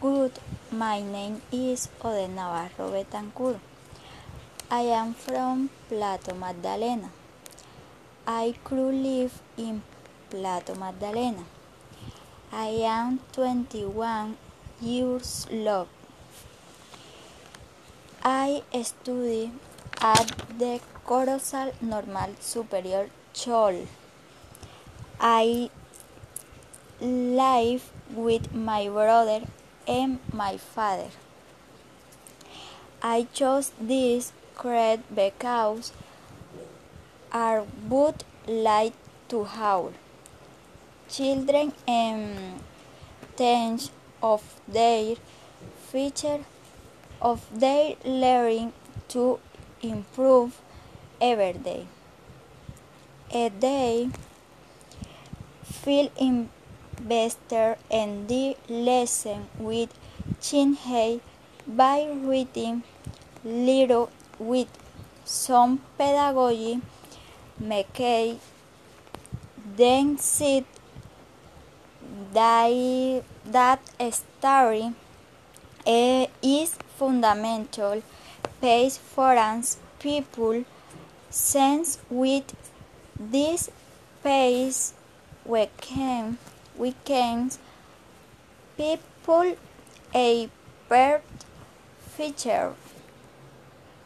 Good. My name is Ode Navarro Betancourt. I am from Plato Magdalena. I currently live in Plato Magdalena. I am 21 years old. I study at the Corozal Normal Superior School. I live with my brother and my father. I chose this career because I would like to have children and think of their future of their learning to improve every day. A day feel invested in the lesson with change by reading little with some pedagogy make then sit that, that story is fundamental. Piece for us people since with this pace we can we can people a bird feature